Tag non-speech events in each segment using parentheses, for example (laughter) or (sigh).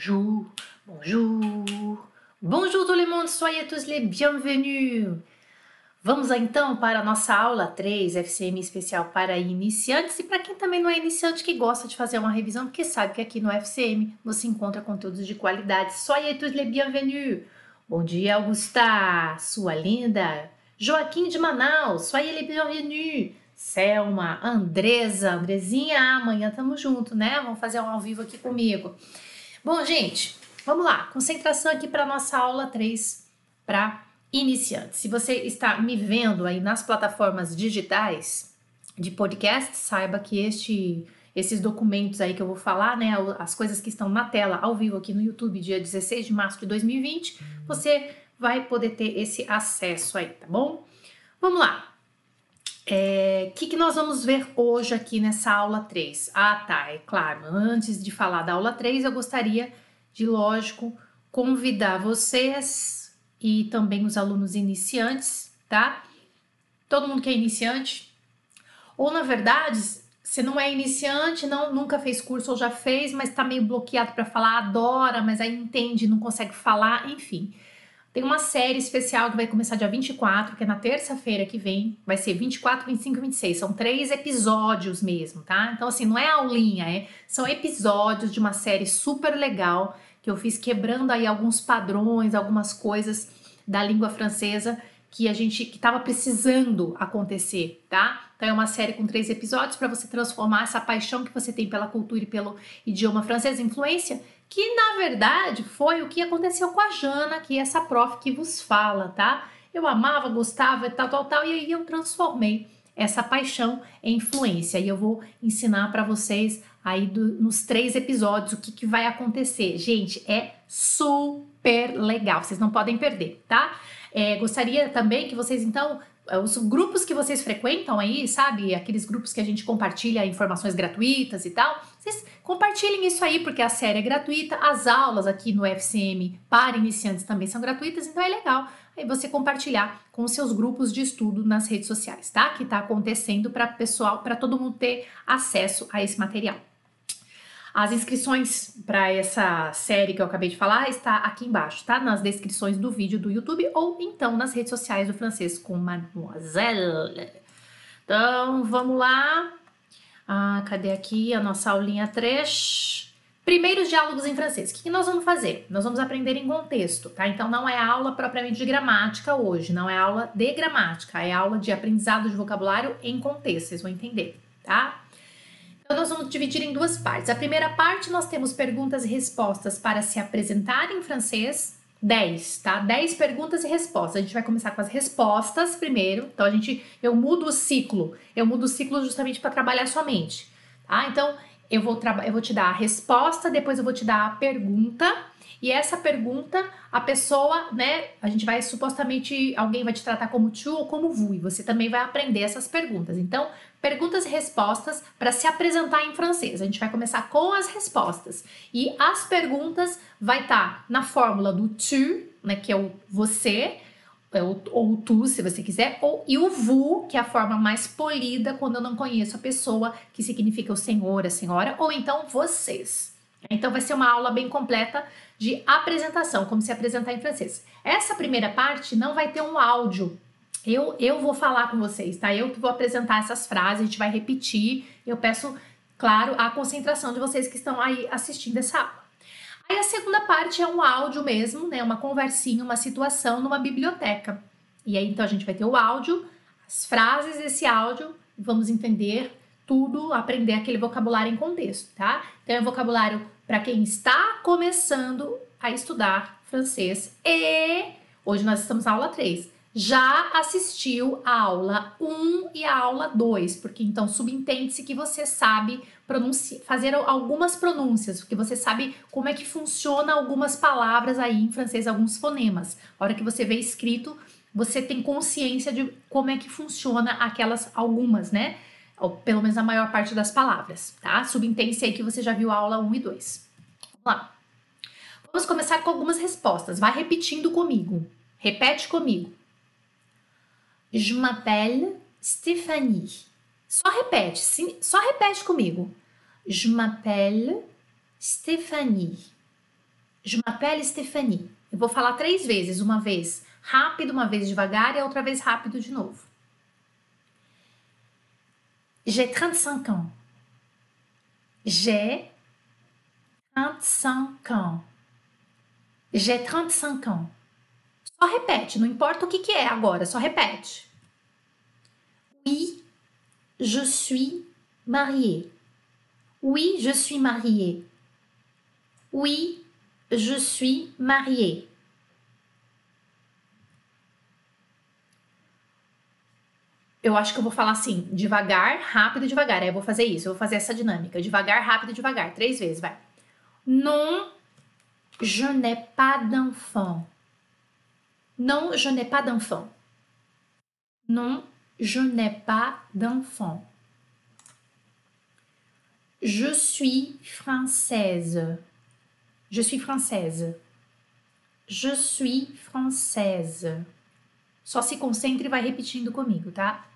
Bonjour, bonjour, bonjour tout le monde, soyez tous les bienvenus. Vamos então para a nossa aula 3, FCM especial para iniciantes e para quem também não é iniciante que gosta de fazer uma revisão, porque sabe que aqui no FCM você encontra conteúdos de qualidade. Soyez tous les bienvenus. Bom dia, Augusta, sua linda. Joaquim de Manaus, soyez les bienvenus. Selma, Andresa, Andrezinha, amanhã tamo junto, né? Vamos fazer um ao vivo aqui comigo. Bom, gente, vamos lá. Concentração aqui para nossa aula 3 para iniciantes. Se você está me vendo aí nas plataformas digitais de podcast, saiba que este esses documentos aí que eu vou falar, né, as coisas que estão na tela ao vivo aqui no YouTube, dia 16 de março de 2020, você vai poder ter esse acesso aí, tá bom? Vamos lá. O é, que, que nós vamos ver hoje aqui nessa aula 3? Ah, tá, é claro. Antes de falar da aula 3, eu gostaria de, lógico, convidar vocês e também os alunos iniciantes, tá? Todo mundo que é iniciante, ou na verdade, você não é iniciante, não nunca fez curso ou já fez, mas tá meio bloqueado para falar, adora, mas aí entende, não consegue falar, enfim. Tem uma série especial que vai começar dia 24, que é na terça-feira que vem. Vai ser 24, 25 e 26. São três episódios mesmo, tá? Então, assim, não é aulinha, é, são episódios de uma série super legal que eu fiz quebrando aí alguns padrões, algumas coisas da língua francesa que a gente que estava precisando acontecer, tá? Então é uma série com três episódios para você transformar essa paixão que você tem pela cultura e pelo idioma francês, influência, que na verdade foi o que aconteceu com a Jana, que é essa prof que vos fala, tá? Eu amava, gostava e tal, tal, tal, e aí eu transformei essa paixão em influência. E eu vou ensinar para vocês aí do, nos três episódios o que, que vai acontecer. Gente, é super legal, vocês não podem perder, tá? É, gostaria também que vocês, então, os grupos que vocês frequentam aí, sabe? Aqueles grupos que a gente compartilha informações gratuitas e tal. Vocês compartilhem isso aí, porque a série é gratuita, as aulas aqui no FCM para iniciantes também são gratuitas, então é legal aí você compartilhar com seus grupos de estudo nas redes sociais, tá? Que tá acontecendo para pessoal, para todo mundo ter acesso a esse material. As inscrições para essa série que eu acabei de falar está aqui embaixo, tá? Nas descrições do vídeo do YouTube ou então nas redes sociais do francês com Mademoiselle. Então, vamos lá. Ah, cadê aqui a nossa aulinha 3? Primeiros diálogos em francês. O que, que nós vamos fazer? Nós vamos aprender em contexto, tá? Então, não é aula propriamente de gramática hoje, não é aula de gramática, é aula de aprendizado de vocabulário em contexto, vocês vão entender, tá? Então, nós vamos dividir em duas partes. A primeira parte, nós temos perguntas e respostas para se apresentar em francês. 10, tá? 10 perguntas e respostas. A gente vai começar com as respostas primeiro. Então, a gente, eu mudo o ciclo. Eu mudo o ciclo justamente para trabalhar sua mente, tá? Então, eu vou, eu vou te dar a resposta, depois eu vou te dar a pergunta e essa pergunta, a pessoa, né, a gente vai supostamente, alguém vai te tratar como tu ou como vous, e você também vai aprender essas perguntas. Então, perguntas e respostas para se apresentar em francês. A gente vai começar com as respostas. E as perguntas vai estar tá na fórmula do tu, né, que é o você, ou, ou tu, se você quiser, ou e o vous, que é a forma mais polida quando eu não conheço a pessoa, que significa o senhor, a senhora, ou então vocês. Então vai ser uma aula bem completa de apresentação, como se apresentar em francês. Essa primeira parte não vai ter um áudio. Eu, eu vou falar com vocês, tá? Eu que vou apresentar essas frases, a gente vai repetir. Eu peço, claro, a concentração de vocês que estão aí assistindo essa aula. Aí a segunda parte é um áudio mesmo, né? Uma conversinha, uma situação numa biblioteca. E aí então a gente vai ter o áudio, as frases desse áudio, vamos entender tudo, aprender aquele vocabulário em contexto, tá? Então é vocabulário para quem está começando a estudar francês e hoje nós estamos na aula 3. Já assistiu a aula 1 e a aula 2, porque então subentende-se que você sabe fazer algumas pronúncias, porque você sabe como é que funciona algumas palavras aí em francês, alguns fonemas. A hora que você vê escrito, você tem consciência de como é que funciona aquelas algumas, né? ou pelo menos a maior parte das palavras, tá? Subentende-se aí que você já viu a aula 1 e 2. Vamos lá. Vamos começar com algumas respostas. Vai repetindo comigo. Repete comigo. Je m'appelle Stéphanie. Só repete, só repete comigo. Je m'appelle Stéphanie. Je m'appelle Stéphanie. Eu vou falar três vezes, uma vez rápido, uma vez devagar e outra vez rápido de novo. J'ai 35 ans. J'ai 35 ans. J'ai 35 ans. Só repete, não importa o que, que é agora, só repete. Oui, je suis mariée. Oui, je suis mariée. Oui, je suis mariée. Eu acho que eu vou falar assim, devagar, rápido, devagar. Aí eu vou fazer isso, eu vou fazer essa dinâmica. Devagar, rápido, devagar. Três vezes, vai. Non, je n'ai pas d'enfant. Non, je n'ai pas d'enfant. Non, je n'ai pas d'enfant. Je suis française. Je suis française. Je suis française. Só se concentre e vai repetindo comigo, tá?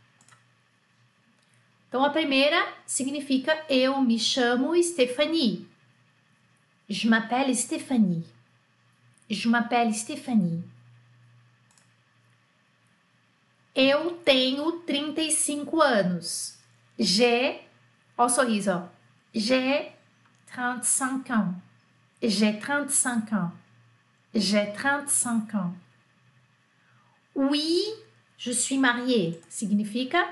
Então a primeira significa eu me chamo Stephanie. Je m'appelle Stéphanie. Je m'appelle Stéphanie. Eu tenho 35 anos. J'ai, ó o sorriso, ó. J'ai 35 ans. J'ai 35 ans. J'ai 35 ans. Oui, je suis mariée. Significa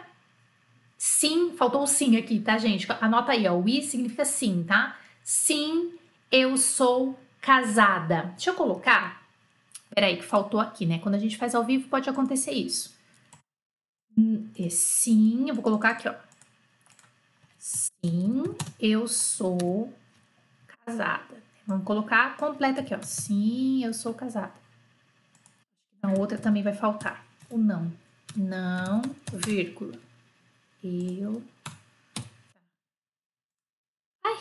sim. Faltou o sim aqui, tá, gente? Anota aí, ó. Oui significa sim, tá? Sim, eu sou casada. Deixa eu colocar. Peraí, que faltou aqui, né? Quando a gente faz ao vivo, pode acontecer isso. Hum, sim, eu vou colocar aqui, ó. Sim, eu sou casada. Vamos colocar completa aqui, ó. Sim, eu sou casada. A outra também vai faltar. O não. Não, vírgula. Eu. Ai.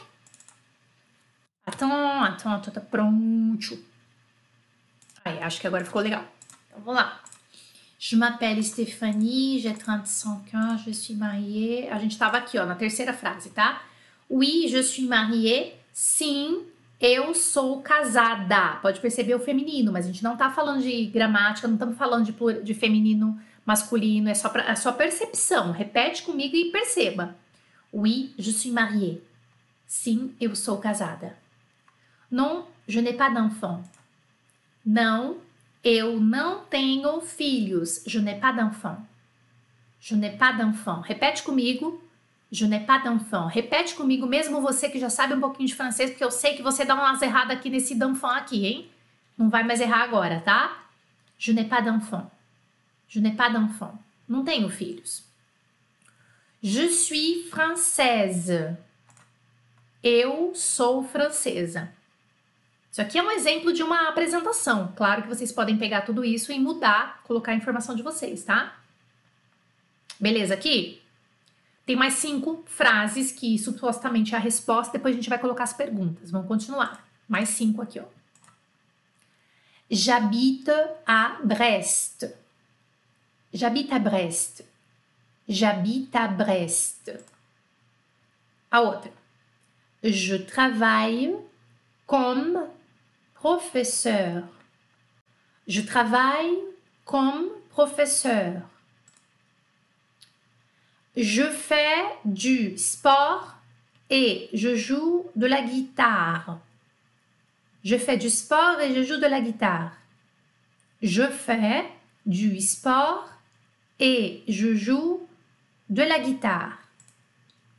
Então, então, tá pronto. Aí, acho que agora ficou legal. Então, vamos lá. Je m'appelle Stéphanie, j'ai 35 ans, je suis mariée. A gente tava aqui, ó, na terceira frase, tá? Oui, je suis mariée. Sim, eu sou casada. Pode perceber o feminino, mas a gente não tá falando de gramática, não estamos falando de, de feminino, masculino, é só pra, é só percepção. Repete comigo e perceba. Oui, je suis mariée. Sim, eu sou casada. Non, je n'ai pas d'enfant. Não, eu não tenho filhos. Je n'ai pas d'enfant. Je n'ai pas d'enfant. Repete comigo. Je n'ai pas d'enfant. Repete comigo, mesmo você que já sabe um pouquinho de francês, porque eu sei que você dá umas erradas aqui nesse d'enfant aqui, hein? Não vai mais errar agora, tá? Je n'ai pas d'enfant. Je n'ai pas d'enfant. Não tenho filhos. Je suis française. Eu sou francesa. Isso aqui é um exemplo de uma apresentação. Claro que vocês podem pegar tudo isso e mudar, colocar a informação de vocês, tá? Beleza aqui? Tem mais cinco frases que supostamente é a resposta, depois a gente vai colocar as perguntas. Vamos continuar. Mais cinco aqui, ó. J'habite à Brest. J'habite à Brest. J'habite à Brest. A outra. Je travaille comme professeur. Je travaille comme professeur. Je fais du sport et je joue de la guitare. Je fais du sport et je joue de la guitare. Je fais du sport et je joue de la guitare.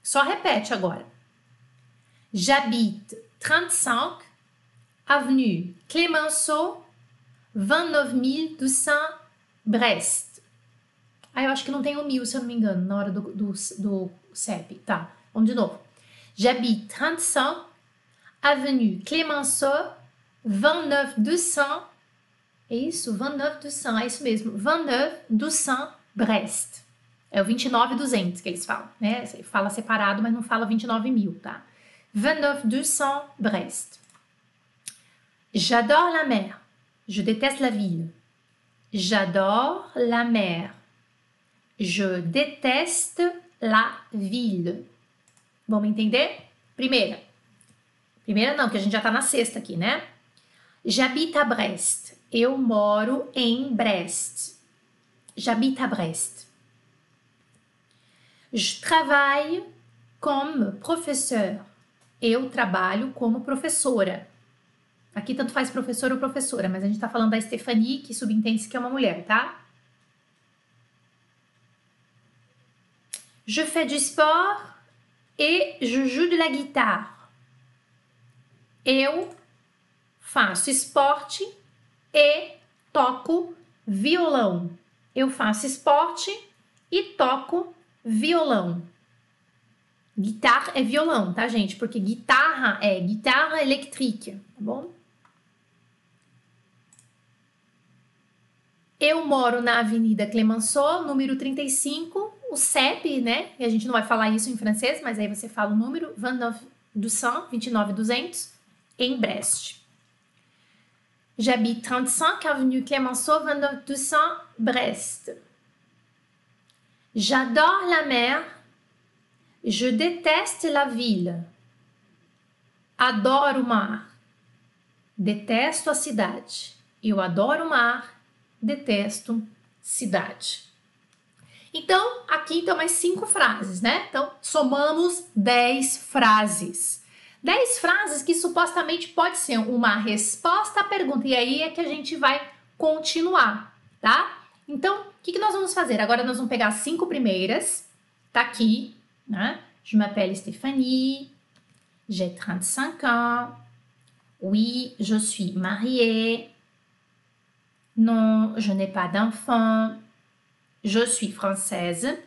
Só repete agora. J'habite 35 avenue Clémenceau, 29 200 Brest. Ah, eu acho que não tem o mil, se eu não me engano, na hora do, do, do CEP. Tá, vamos de novo. J'habite 35 avenue Clémenceau, 29 200. É isso? 29 200, é isso mesmo. 29 200 Brest. É o 29 200 que eles falam, né? Fala separado, mas não fala 29 mil, tá? 29 200 Brest. J'adore la mer. Je déteste la ville. J'adore la mer. Je déteste la ville. Vamos entender? Primeira. Primeira não, que a gente já tá na sexta aqui, né? J'habite à Brest. Eu moro em Brest. J'habite à Brest. Je travaille comme professeur. Eu trabalho como professora. Aqui tanto faz professor ou professora, mas a gente tá falando da Stephanie, que subentende que é uma mulher, tá? Je fais du sport et je joue de la guitare. Eu faço esporte e toco violão. Eu faço esporte e toco violão. Guitarra é violão, tá, gente? Porque guitarra é guitarra elétrica, tá bom? Eu moro na Avenida Clemenceau, número 35, o CEP, né? E a gente não vai falar isso em francês, mas aí você fala o número 29 29200 em Brest. J'habite 35 avenue Clemenceau 29200 Brest. J'adore la mer. Je déteste la ville. Adoro o mar. Detesto a cidade. Eu adoro o mar. Detesto cidade. Então, aqui então mais cinco frases, né? Então, somamos dez frases. Dez frases que supostamente pode ser uma resposta à pergunta. E aí é que a gente vai continuar, tá? Então, o que, que nós vamos fazer? Agora nós vamos pegar as cinco primeiras. Tá aqui, né? Je m'appelle Stéphanie. J'ai 35 ans. Oui, je suis mariée. Non, je n'ai pas d'enfant. Je suis française.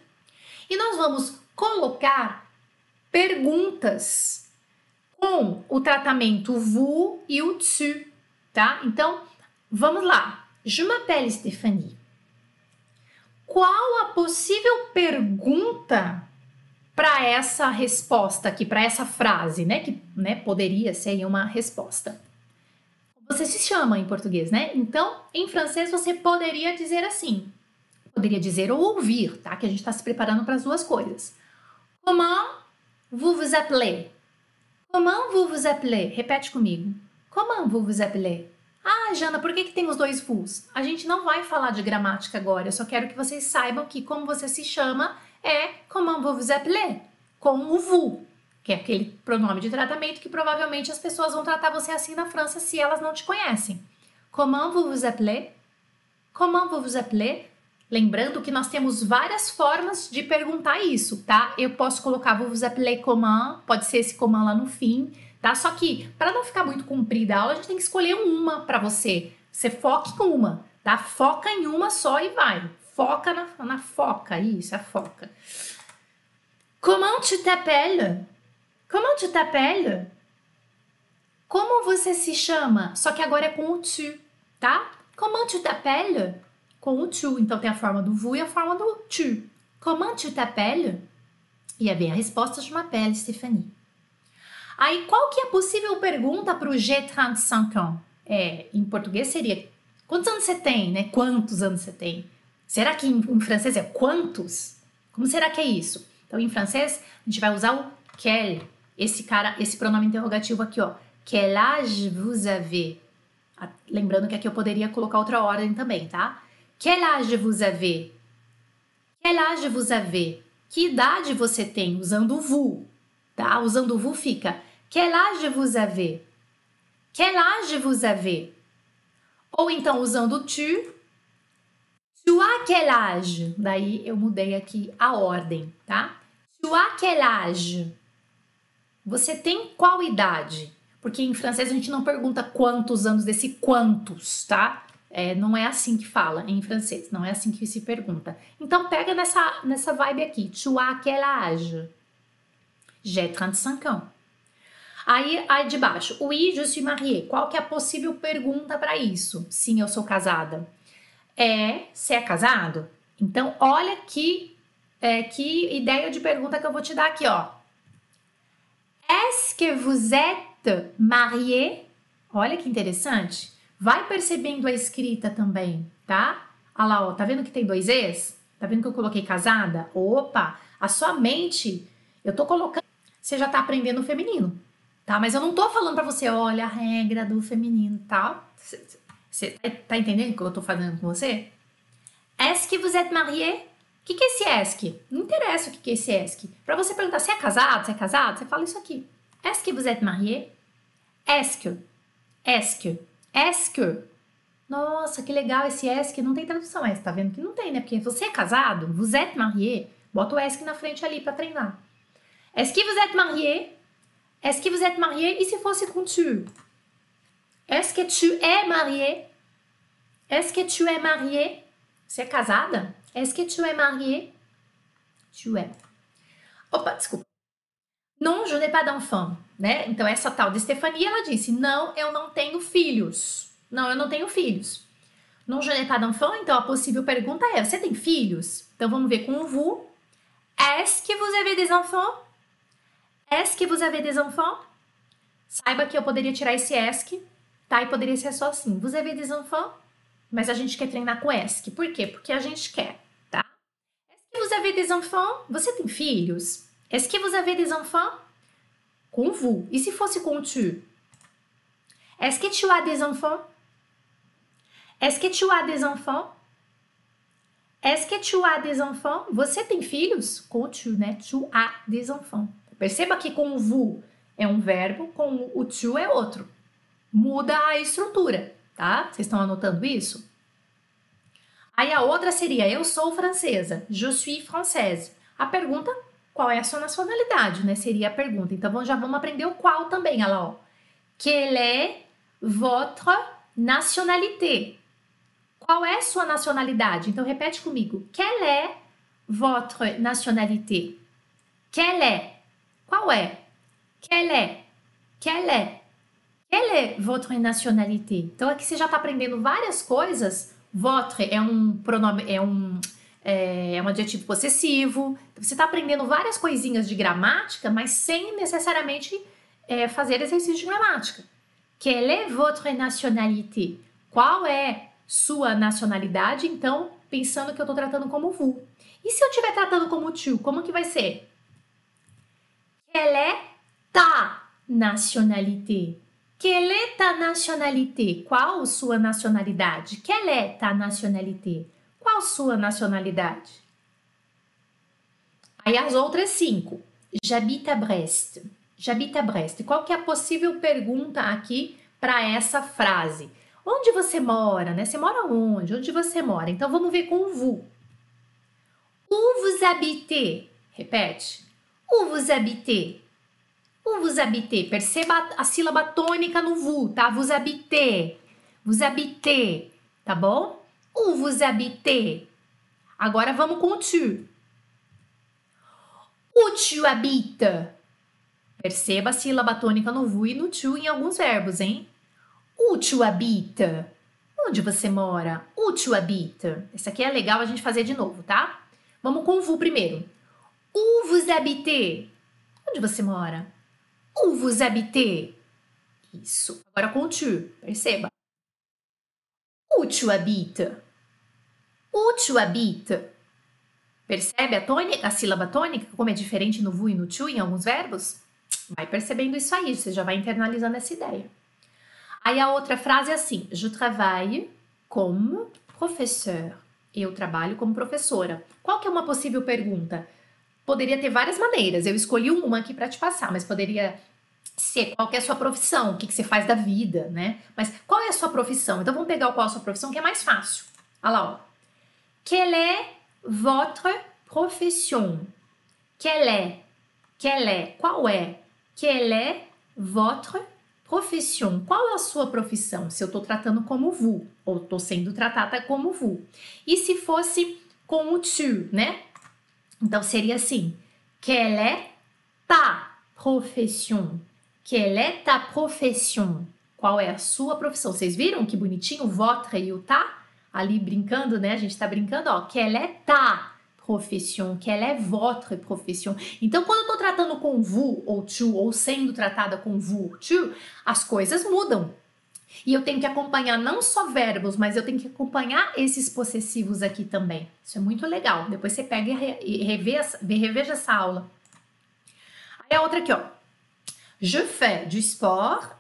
E nós vamos colocar perguntas com o tratamento vous e o tu, tá? Então, vamos lá. Je m'appelle Stéphanie. Qual a possível pergunta para essa resposta aqui, para essa frase, né? Que né, poderia ser uma resposta. Você se chama em português, né? Então, em francês, você poderia dizer assim: poderia dizer ou ouvir, tá? Que a gente está se preparando para as duas coisas. Comment vous vous appelez? Comment vous vous appelez? Repete comigo. Comment vous vous appelez? Ah, Jana, por que, que tem os dois vos? A gente não vai falar de gramática agora, eu só quero que vocês saibam que como você se chama é comment vous vous appelez, com o vous, que é aquele pronome de tratamento que provavelmente as pessoas vão tratar você assim na França se elas não te conhecem. Comment vous vous appelez? Comment vous vous appelez? Lembrando que nós temos várias formas de perguntar isso, tá? Eu posso colocar vou vous appeler comment, pode ser esse comment lá no fim, tá? Só que para não ficar muito comprida a aula, a gente tem que escolher uma para você. Você foque com uma, tá? Foca em uma só e vai. Foca na, na foca, isso, a foca. Comment tu t'appelles? Comment tu t'appelles? Como você se chama? Só que agora é com o tu, tá? Comment tu t'appelles? com o tu. Então tem a forma do vous e a forma do tu. Comment tu t'appelles? E aí vem a resposta de m'appelle Stephanie. Aí qual que é a possível pergunta para o G35 ans? É, em português seria quantos anos você tem, né? Quantos anos você tem? Será que em, em francês é quantos? Como será que é isso? Então em francês a gente vai usar o quel, esse cara, esse pronome interrogativo aqui, ó. Quel âge vous avez? Lembrando que aqui eu poderia colocar outra ordem também, tá? Quel âge vous avez? Quel âge vous avez? Que idade você tem? Usando o vous, tá? Usando o vous fica Quel âge vous avez? Quel âge vous avez? Ou então usando tu, tu as quel âge? Daí eu mudei aqui a ordem, tá? Tu as quel âge? Você tem qual idade? Porque em francês a gente não pergunta quantos anos desse quantos, tá? É, não é assim que fala em francês, não é assim que se pergunta. Então pega nessa, nessa vibe aqui. Tu as quel âge? J'ai 35 ans. Aí, aí de baixo, oui, je suis mariée. Qual que é a possível pergunta para isso? Sim, eu sou casada. É, você é casado? Então, olha que, é, que ideia de pergunta que eu vou te dar aqui, ó. Est-ce que vous êtes marié? Olha que interessante. Vai percebendo a escrita também, tá? Olha lá, ó, tá vendo que tem dois Es? Tá vendo que eu coloquei casada? Opa, a sua mente, eu tô colocando, você já tá aprendendo o feminino, tá? Mas eu não tô falando para você, olha a regra do feminino, tá? Você tá, entendendo o que eu tô falando com você? Est-ce que vous êtes marié? Que, que é esse ESC? Não interessa o que, que é esse ESC. Para você perguntar se é casado, se é casado, você fala isso aqui. Est-ce que vous êtes marié? Est-ce que? Est-ce que? Est-ce que? Nossa, que legal esse ESC. Não tem tradução essa, tá vendo que não tem, né? Porque você é casado, vous êtes marié, bota o ESC na frente ali para treinar. Est-ce que vous êtes marié? Est-ce que vous êtes marié? E se fosse com tu? Est-ce que tu es marié? Est-ce que tu es marié? Você é casada? Est-ce que tu es marié? Tu es. Opa, desculpa. Non, je n'ai pas d'enfant, né? Então essa tal de Stefania, ela disse: "Não, eu não tenho filhos". Não, eu não tenho filhos. Non, je n'ai pas d'enfant, então a possível pergunta é: você tem filhos? Então vamos ver com o vous. Est-ce que vous avez des enfants? Est-ce que vous avez des enfants? Saiba que eu poderia tirar esse est, tá? E poderia ser só assim: vous avez des enfants? Mas a gente quer treinar com est. Por quê? Porque a gente quer, vous avez des enfants? Você tem filhos? Est-ce que vous avez des enfants? Com vous. E se fosse com tu? Est-ce que tu as des enfants? Est-ce que tu as des enfants? Est-ce que tu as des enfants? Você tem filhos? Com tu, né? Tu as des enfants. Perceba que com vous é um verbo, com o tu é outro. Muda a estrutura, tá? Vocês estão anotando isso? Aí a outra seria eu sou francesa, je suis française. A pergunta qual é a sua nacionalidade, né? Seria a pergunta. Então já vamos aprender o qual também, olha lá, ó. Quelle est votre nationalité? Qual é a sua nacionalidade? Então repete comigo. Quelle est votre nationalité? Quelle est? Qual é? Quelle est? Quelle est? Quelle est votre nationalité? Então aqui você já está aprendendo várias coisas. Votre é um pronome, é um é, um adjetivo possessivo. Você está aprendendo várias coisinhas de gramática, mas sem necessariamente é, fazer exercício de gramática. Quelle est votre nationalité? Qual é sua nacionalidade? Então, pensando que eu estou tratando como vous. E se eu estiver tratando como tu, como que vai ser? Quelle est ta nationalité? Quelle est ta nationalité? Qual sua nacionalidade? Quelle est ta nationalité? Qual sua nacionalidade? Aí as outras cinco. J'habite à Brest. J'habite à Brest. Qual que é a possível pergunta aqui para essa frase? Onde você mora, né? Você mora onde? Onde você mora? Então vamos ver com o vous. Où vous habitez? Repete. Où vous habitez? Où vous habitez? Perceba a sílaba tônica no vous, tá? Vous habitez. Vous habitez, tá bom? Où vous habitez? Agora vamos com o tu. Où tu habites? Perceba a sílaba tônica no vous e no tu em alguns verbos, hein? Où tu habites? Onde você mora? Où tu habites? Esse aqui é legal a gente fazer de novo, tá? Vamos com o vous primeiro. Où vous habitez? Onde você mora? Où vous habitez? Isso. Agora com tu, perceba. Où tu habites? Où tu habites? Percebe a, tônica, a sílaba tônica, como é diferente no vous e no tu em alguns verbos? Vai percebendo isso aí, você já vai internalizando essa ideia. Aí a outra frase é assim: Je travaille comme professeur. Eu trabalho como professora. Qual que é uma possível pergunta? Poderia ter várias maneiras. Eu escolhi uma aqui para te passar, mas poderia ser qual é a sua profissão, o que, que você faz da vida, né? Mas qual é a sua profissão? Então vamos pegar qual é a sua profissão, que é mais fácil. Olha lá, ó. Quelle est votre profession? Quelle est? Quelle est? Qual é? Quelle est votre profession? Qual é a sua profissão? Se eu estou tratando como vous, ou estou sendo tratada como vous. E se fosse com o tu, né? Então seria assim: Quelle est ta profession? Quelle est ta profession? Qual é a sua profissão? Vocês viram que bonitinho votre e o ta? ali brincando, né? A gente tá brincando, ó, quelle est ta profession, quelle est votre profession. Então, quando eu tô tratando com vous ou tu, ou sendo tratada com vous ou tu, as coisas mudam. E eu tenho que acompanhar não só verbos, mas eu tenho que acompanhar esses possessivos aqui também. Isso é muito legal. Depois você pega e reveja, reveja essa aula. Aí a outra aqui, ó. Je fais du sport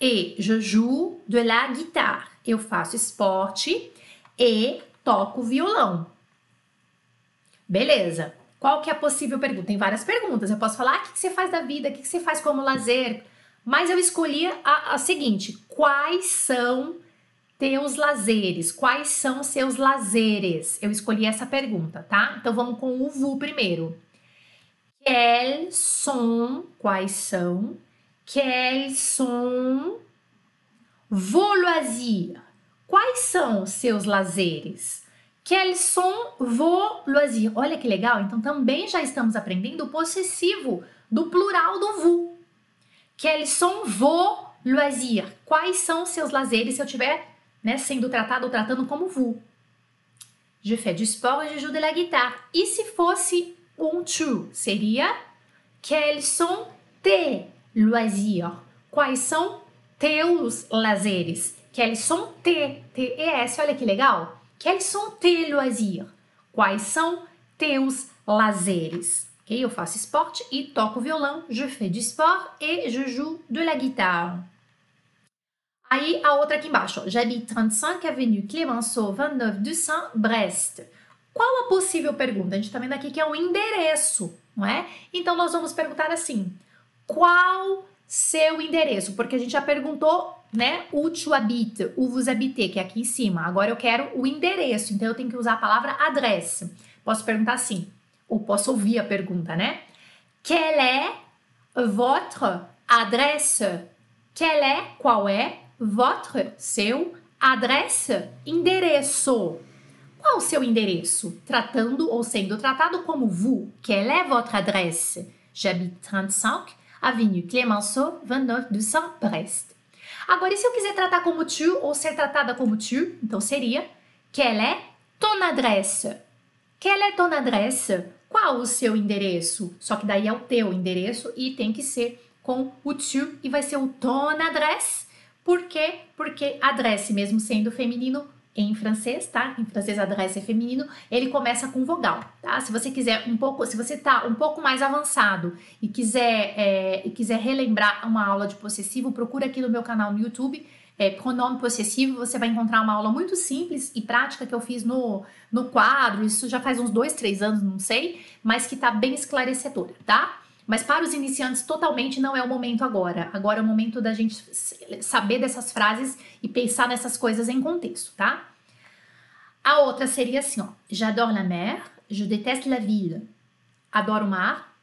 et je joue de la guitare. Eu faço esporte e toco violão. Beleza. Qual que é a possível pergunta? Tem várias perguntas. Eu posso falar ah, o que você faz da vida, o que você faz como lazer. Mas eu escolhi a, a seguinte: quais são teus lazeres? Quais são seus lazeres? Eu escolhi essa pergunta, tá? Então vamos com o VU primeiro. Quels sont, quais são? Quels sont vos loisirs? Quais são seus lazeres? Quels sont vos loisirs? Olha que legal, então também já estamos aprendendo o possessivo do plural do vous. Quels sont vos loisirs? Quais são seus lazeres se eu tiver né, sendo tratado ou tratando como vous? Je fais du sport et je joue de la guitare. E se fosse um tu, seria Quels sont tes loisirs? Quais são teus lazeres? Quels sont tes, T-E-S, olha que legal. Quels sont tes loisirs? Quais são teus lazeres? Eu faço esporte e toco violão. Je fais du sport et je joue de la guitare. Aí a outra aqui embaixo. J'habite 35 Avenue Clemenceau 29 du Saint, Brest. Qual a possível pergunta? A gente está vendo aqui que é um endereço, não é? Então nós vamos perguntar assim: qual seu endereço? Porque a gente já perguntou né? O tu habite, o vous habitez, que é aqui em cima. Agora eu quero o endereço, então eu tenho que usar a palavra adresse. Posso perguntar assim, ou posso ouvir a pergunta, né? Quelle est votre adresse? Quelle est, qual é, votre, seu, adresse, endereço. Qual o seu endereço? Tratando ou sendo tratado como vous. Quelle est votre adresse? J'habite 35, avenue Clémenceau, 29 de Saint-Brest. Agora, e se eu quiser tratar como tu ou ser tratada como tu, então seria Quelle est ton adresse? Quelle est ton adresse? Qual o seu endereço? Só que daí é o teu endereço e tem que ser com o tu e vai ser o ton adresse. Por quê? Porque adresse, mesmo sendo feminino, em francês, tá? Em francês adresse é feminino, ele começa com vogal, tá? Se você quiser um pouco, se você tá um pouco mais avançado e quiser é, e quiser relembrar uma aula de possessivo, procura aqui no meu canal no YouTube, é, pronome possessivo, você vai encontrar uma aula muito simples e prática que eu fiz no, no quadro, isso já faz uns dois, três anos, não sei, mas que tá bem esclarecedora, tá? Mas para os iniciantes, totalmente não é o momento agora. Agora é o momento da gente saber dessas frases e pensar nessas coisas em contexto, tá? A outra seria assim, ó. J'adore la mer, je déteste la ville. Adoro o mar,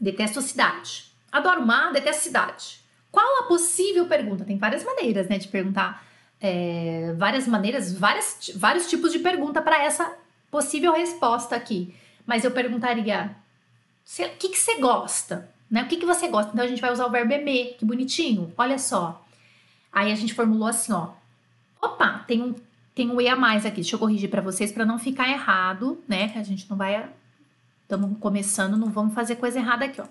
detesto a cidade. Adoro o mar, detesto a cidade. Qual a possível pergunta? Tem várias maneiras, né, de perguntar. É, várias maneiras, várias, vários tipos de pergunta para essa possível resposta aqui. Mas eu perguntaria o que, que você gosta? Né? O que, que você gosta? Então a gente vai usar o verbo aimer, que bonitinho. Olha só. Aí a gente formulou assim, ó. Opa, tem um, tem um E a mais aqui. Deixa eu corrigir para vocês para não ficar errado, né? Que a gente não vai. Estamos começando, não vamos fazer coisa errada aqui, ó.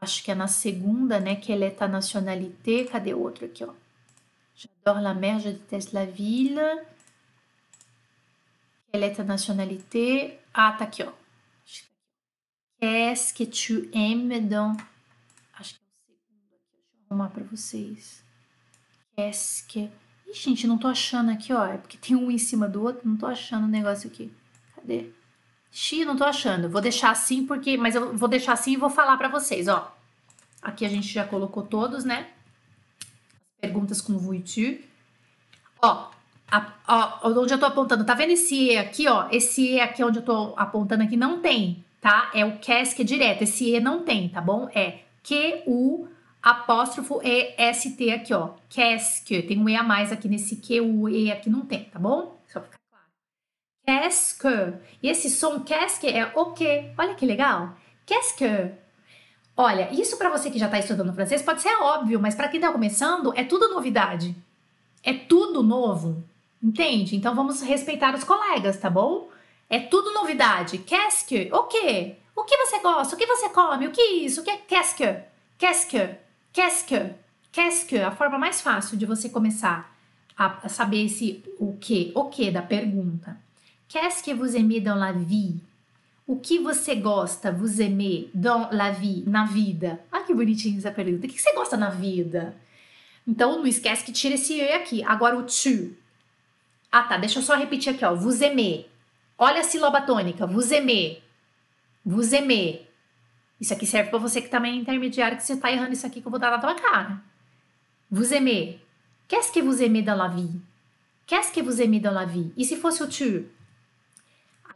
Acho que é na segunda, né? Que é ta nationalité. Cadê o outro aqui, ó? J'adore la mer, je déteste la ville. Quelle est ta nationalité? Ah, tá aqui, ó. Qu'est-ce que tu aimes dans. Acho que é o segundo aqui. Deixa eu arrumar para vocês. Qu'est-ce que. Ih, gente, não tô achando aqui, ó. É porque tem um em cima do outro. Não tô achando o negócio aqui. Cadê? Xi, não tô achando. Vou deixar assim porque. Mas eu vou deixar assim e vou falar para vocês, ó. Aqui a gente já colocou todos, né? Perguntas com tu. Ó, a, ó, onde eu tô apontando, tá vendo esse E aqui, ó? Esse E aqui onde eu tô apontando aqui não tem tá? É o que direto. Esse E não tem, tá bom? É Q-U apóstrofo E-S-T aqui, ó. Qu'est-ce Tem um E a mais aqui nesse Q-U-E aqui não tem, tá bom? Só pra Qu'est-ce E esse som qu'est-ce é o quê? Olha que legal. Qu'est-ce Olha, isso para você que já tá estudando francês pode ser óbvio, mas para quem tá começando é tudo novidade. É tudo novo. Entende? Então vamos respeitar os colegas, tá bom? É tudo novidade. Qu'est-ce O quê? O que você gosta? O que você come? O que é isso? O que é qu'est-ce que? Qu'est-ce que? Qu'est-ce que? Qu'est-ce que? A forma mais fácil de você começar a saber esse o que, o que da pergunta. Qu'est-ce que vous aimez dans la vie? O que você gosta, vous aimez, dans la vie, na vida? Ah, que bonitinho essa pergunta. O que você gosta na vida? Então, não esquece que tira esse E aqui. Agora o tu. Ah, tá. Deixa eu só repetir aqui, ó. Vous aimez. Olha a sílaba tônica. Vous aimez. Vous aimez. Isso aqui serve para você que também é intermediário, que você tá errando isso aqui que eu vou dar na tua cara. Vous aimez. Qu'est-ce que vous aimez dans la vie? Qu'est-ce que vous aimez dans la vie? E se fosse o tu?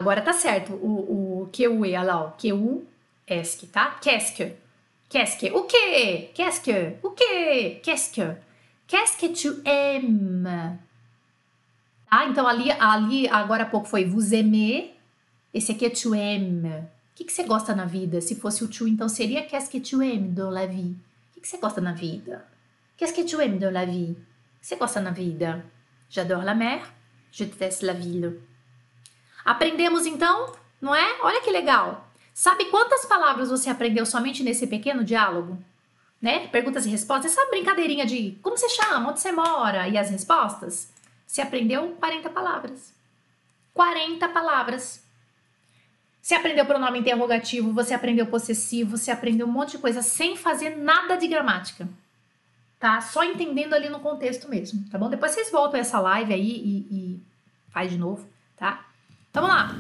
Agora tá certo. O, o e, olha lá. Que o, esque, tá? Qu'est-ce que? O que? Qu'est-ce que? O que? Qu'est-ce que? Qu'est-ce que tu aimes? Tá? Então ali, ali agora há pouco foi vous aimez. Esse aqui é tu aimes. O que, que você gosta na vida? Se fosse o tu, então seria qu'est-ce que tu aimes dans la vie? O que, que você gosta na vida? Qu'est-ce que tu aimes dans la vie? O que você gosta na vida? J'adore la mer. Je déteste la ville. Aprendemos então, não é? Olha que legal. Sabe quantas palavras você aprendeu somente nesse pequeno diálogo? Né? Perguntas e respostas. Essa brincadeirinha de como você chama, onde você mora e as respostas. Você aprendeu 40 palavras. 40 palavras. Você aprendeu pronome interrogativo, você aprendeu possessivo, você aprendeu um monte de coisa sem fazer nada de gramática. Tá? Só entendendo ali no contexto mesmo, tá bom? Depois vocês voltam essa live aí e, e faz de novo, tá? Vamos lá.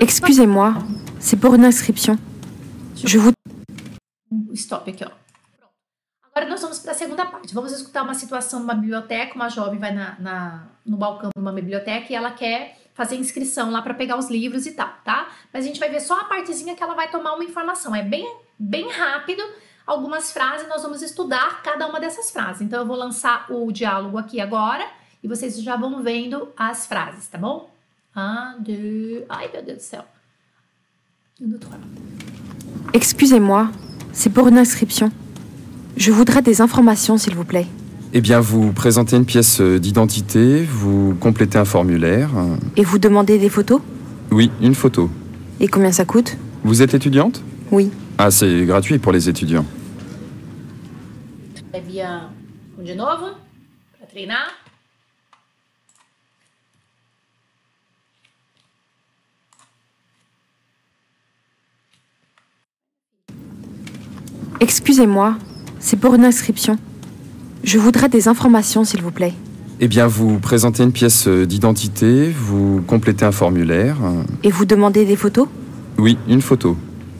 Excusez-moi, c'est pour une inscription. Je vous. Stop aqui, ó. Agora nós vamos para a segunda parte. Vamos escutar uma situação numa biblioteca. Uma jovem vai na, na, no balcão de uma biblioteca e ela quer fazer inscrição lá para pegar os livros e tal, tá? Mas a gente vai ver só a partezinha que ela vai tomar uma informação. É bem, bem rápido. Algumas frases, nós vamos estudar cada uma dessas frases. Então eu vou lançar o diálogo aqui agora e vocês já vão vendo as frases, tá bom? Un, deux. Ai, meu Deus do céu. Un, deux, trois. Excusez-moi, c'est pour une inscription. Je voudrais des informations, s'il vous plaît. Eh bien, vous présentez une pièce d'identité, vous complétez un formulaire. Et vous demandez des photos? Oui, une photo. Et combien ça coûte? Vous êtes étudiante? Oui. Ah, c'est gratuit pour les étudiants. Très bien. De novo, para treinar. Excusez-moi, c'est pour une inscription. Je voudrais des informations, s'il vous plaît. Eh bien, vous présentez une pièce d'identité, vous complétez un formulaire. Et vous demandez des photos? Oui, une photo.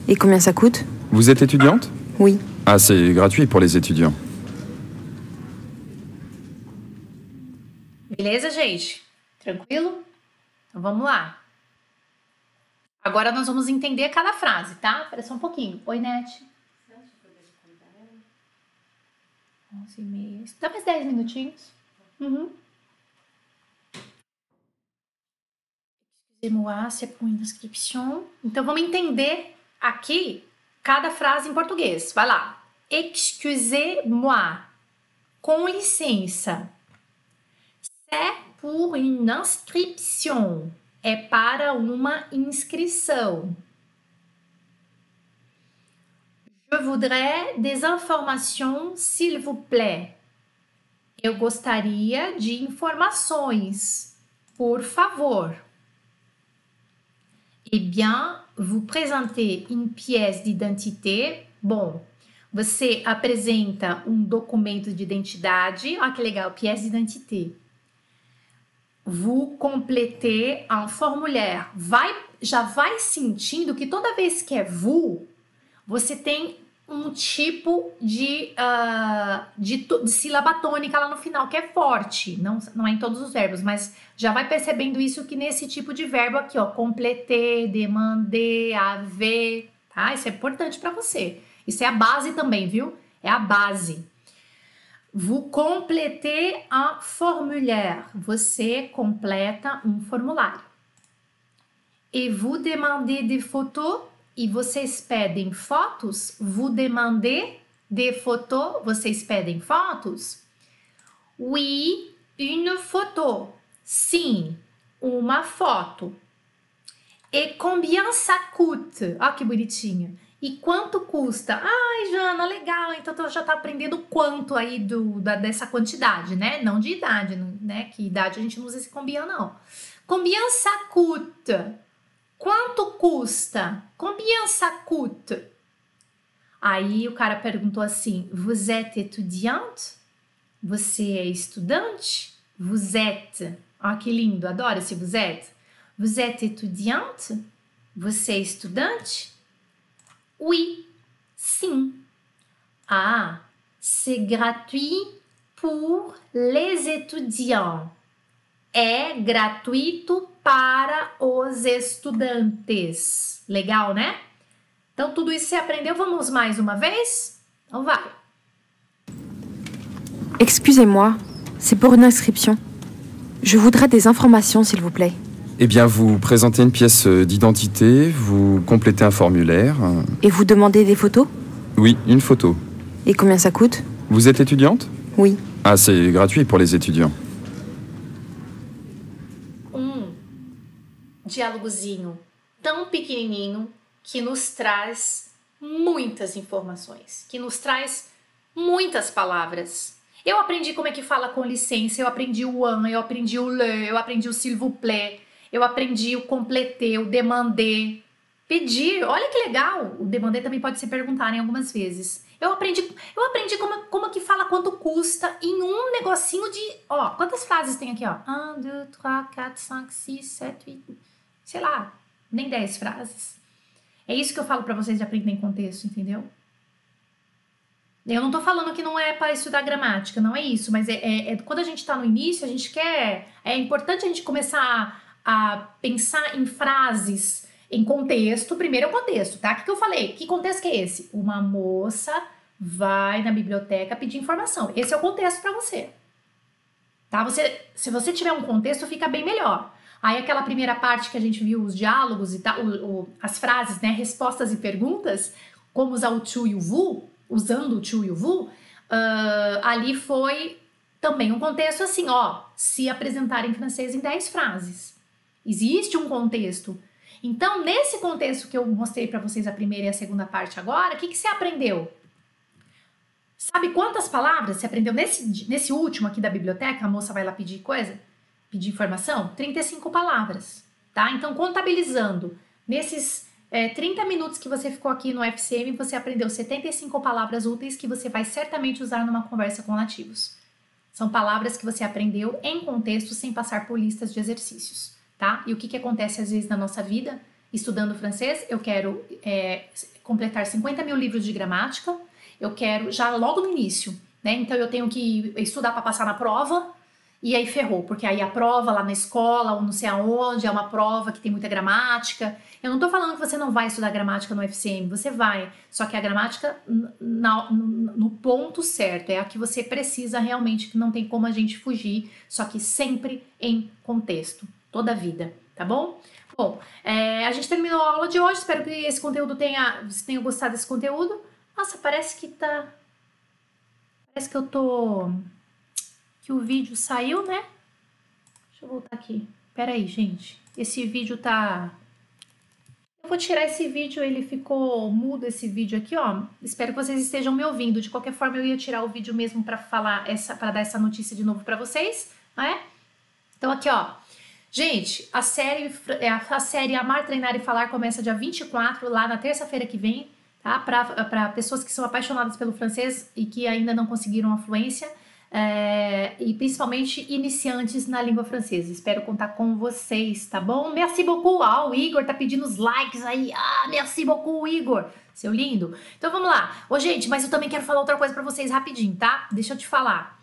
Et combien ça coûte? Vous êtes étudiante? Oui. Ah, c'est gratuit pour les étudiants. Beleza, gente? Tranquilo? Então vamos lá. Agora nós vamos entender cada frase, tá? Espera só um pouquinho. Oi, Net. 11 e meia. Dá mais 10 minutinhos. Uhum. Excusez-moi, c'est pour inscription. Então vamos entender aqui cada frase em português. Vai lá. Excusez-moi. Com licença. C'est pour une inscription. É para uma inscrição. Je voudrais des informations, s'il vous plaît. Eu gostaria de informações, por favor. Eh bien, vous présentez une pièce d'identité. Bom, você apresenta um documento de identidade. Olha que legal, pièce d'identité. Vous complétez un formulaire. Vai, já vai sentindo que toda vez que é vous, você tem um tipo de, uh, de, de, sílaba tônica lá no final, que é forte. Não, não é em todos os verbos, mas já vai percebendo isso que nesse tipo de verbo aqui, ó, completer, demander, haver, tá? Isso é importante para você. Isso é a base também, viu? É a base. Vous complétez un formulaire. Você completa um formulário. Et vous demandez des photos e vocês pedem fotos? Vous demandez des photos? Vocês pedem fotos? Oui, une photo. Sim, uma foto. E combien ça coûte? Olha que bonitinho. E quanto custa? Ai, Jana, legal. Então tu já tá aprendendo quanto aí do, da, dessa quantidade, né? Não de idade, né? Que idade a gente não usa esse combien, não. Combien ça coûte? Quanto custa? Combien ça coûte? Aí o cara perguntou assim: Vous êtes étudiante? Você é estudante? Vous êtes. Olha que lindo, adoro esse vous êtes. Vous êtes étudiante? Você é estudante? Oui, sim. Ah, c'est gratuit pour les étudiants. É gratuito para os estudantes. Legal, né? Então, tudo isso você aprendeu? Vamos mais uma vez? Então, vai. Excusez-moi, c'est pour une inscription. Je voudrais des informations, s'il vous plaît. Eh bien, vous présentez une pièce d'identité, vous complétez un formulaire. Et vous demandez des photos? Oui, une photo. Et combien ça coûte? Vous êtes étudiante? Oui. Ah, c'est gratuit pour les étudiants. Diálogozinho tão pequenininho que nos traz muitas informações, que nos traz muitas palavras. Eu aprendi como é que fala com licença, eu aprendi o an, eu aprendi o le, eu aprendi o s'il vous plaît, eu aprendi o completer, o demander, pedir. Olha que legal! O demander também pode ser perguntado em algumas vezes. Eu aprendi, eu aprendi como, como que fala quanto custa em um negocinho de. Ó, quantas frases tem aqui, ó? 1, 2, 3, 4, 5, 6, 7, 8. Sei lá, nem 10 frases. É isso que eu falo para vocês de aprender em contexto, entendeu? Eu não tô falando que não é para estudar gramática, não é isso, mas é, é, é quando a gente tá no início, a gente quer. É importante a gente começar a, a pensar em frases, em contexto. Primeiro é o contexto, tá? O que, que eu falei? Que contexto que é esse? Uma moça vai na biblioteca pedir informação. Esse é o contexto para você. Tá? Você, se você tiver um contexto, fica bem melhor. Aí aquela primeira parte que a gente viu os diálogos e tal, o, o, as frases, né, respostas e perguntas, como usar o to e o vous, usando o to e o vous, uh, ali foi também um contexto assim, ó, se apresentar em francês em 10 frases. Existe um contexto. Então, nesse contexto que eu mostrei para vocês a primeira e a segunda parte agora, o que, que você aprendeu? Sabe quantas palavras você aprendeu nesse, nesse último aqui da biblioteca? A moça vai lá pedir coisa? Pedir informação? 35 palavras, tá? Então, contabilizando, nesses é, 30 minutos que você ficou aqui no FCM, você aprendeu 75 palavras úteis que você vai certamente usar numa conversa com nativos. São palavras que você aprendeu em contexto sem passar por listas de exercícios, tá? E o que, que acontece às vezes na nossa vida? Estudando francês, eu quero é, completar 50 mil livros de gramática, eu quero já logo no início, né? Então eu tenho que estudar para passar na prova, e aí ferrou, porque aí a prova lá na escola, ou não sei aonde, é uma prova que tem muita gramática. Eu não tô falando que você não vai estudar gramática no FCM, você vai. Só que a gramática na, no ponto certo, é a que você precisa realmente, que não tem como a gente fugir, só que sempre em contexto, toda a vida, tá bom? Bom, é, a gente terminou a aula de hoje, espero que esse conteúdo tenha, você tenha gostado desse conteúdo. Nossa, parece que tá... Parece que eu tô que o vídeo saiu, né? Deixa eu voltar aqui. Pera aí, gente. Esse vídeo tá... Eu vou tirar esse vídeo, ele ficou mudo esse vídeo aqui, ó. Espero que vocês estejam me ouvindo. De qualquer forma, eu ia tirar o vídeo mesmo para falar essa, para dar essa notícia de novo para vocês, né? Então aqui, ó. Gente, a série, é, a série Amar, Treinar e Falar começa dia 24, lá na terça-feira que vem, tá? Para pessoas que são apaixonadas pelo francês e que ainda não conseguiram a fluência é, e principalmente iniciantes na língua francesa. Espero contar com vocês, tá bom? Merci beaucoup. Ah, o Igor tá pedindo os likes aí. Ah, merci beaucoup, Igor. Seu lindo. Então vamos lá. Ô, gente, mas eu também quero falar outra coisa para vocês rapidinho, tá? Deixa eu te falar.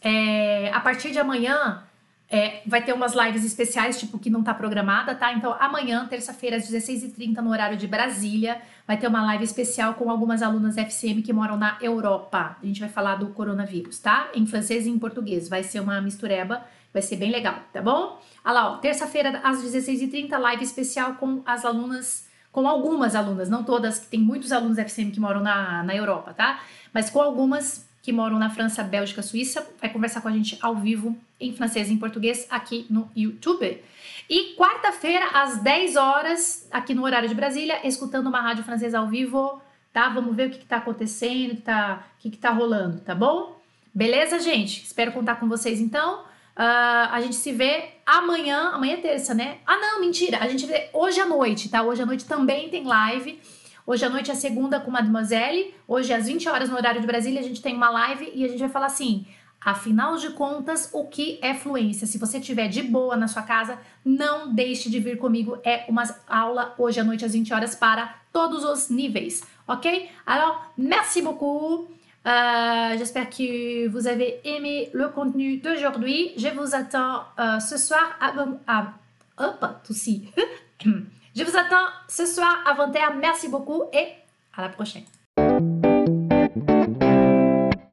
É, a partir de amanhã, é, vai ter umas lives especiais, tipo, que não tá programada, tá? Então, amanhã, terça-feira, às 16h30, no horário de Brasília, vai ter uma live especial com algumas alunas FCM que moram na Europa. A gente vai falar do coronavírus, tá? Em francês e em português. Vai ser uma mistureba, vai ser bem legal, tá bom? Olha lá, ó, terça-feira, às 16h30, live especial com as alunas, com algumas alunas, não todas, que tem muitos alunos FCM que moram na, na Europa, tá? Mas com algumas que moram na França, Bélgica, Suíça, vai conversar com a gente ao vivo em francês e em português aqui no YouTube. E quarta-feira, às 10 horas, aqui no horário de Brasília, escutando uma rádio francesa ao vivo, tá? Vamos ver o que, que tá acontecendo, o que, tá, o que, que tá rolando, tá bom? Beleza, gente? Espero contar com vocês então. Uh, a gente se vê amanhã. Amanhã é terça, né? Ah, não, mentira. A gente vê hoje à noite, tá? Hoje à noite também tem live. Hoje à noite é segunda com Mademoiselle. Hoje às 20 horas no horário de Brasília a gente tem uma live e a gente vai falar assim: afinal de contas, o que é fluência? Se você estiver de boa na sua casa, não deixe de vir comigo. É uma aula hoje à noite às 20 horas para todos os níveis, ok? Alors, merci beaucoup. Euh, J'espère que vous avez aimé le contenu d'aujourd'hui. Je vous attends euh, ce soir à, à hop, (clears throat) Je vous attends ce soir à 20h. Merci beaucoup et à la prochaine.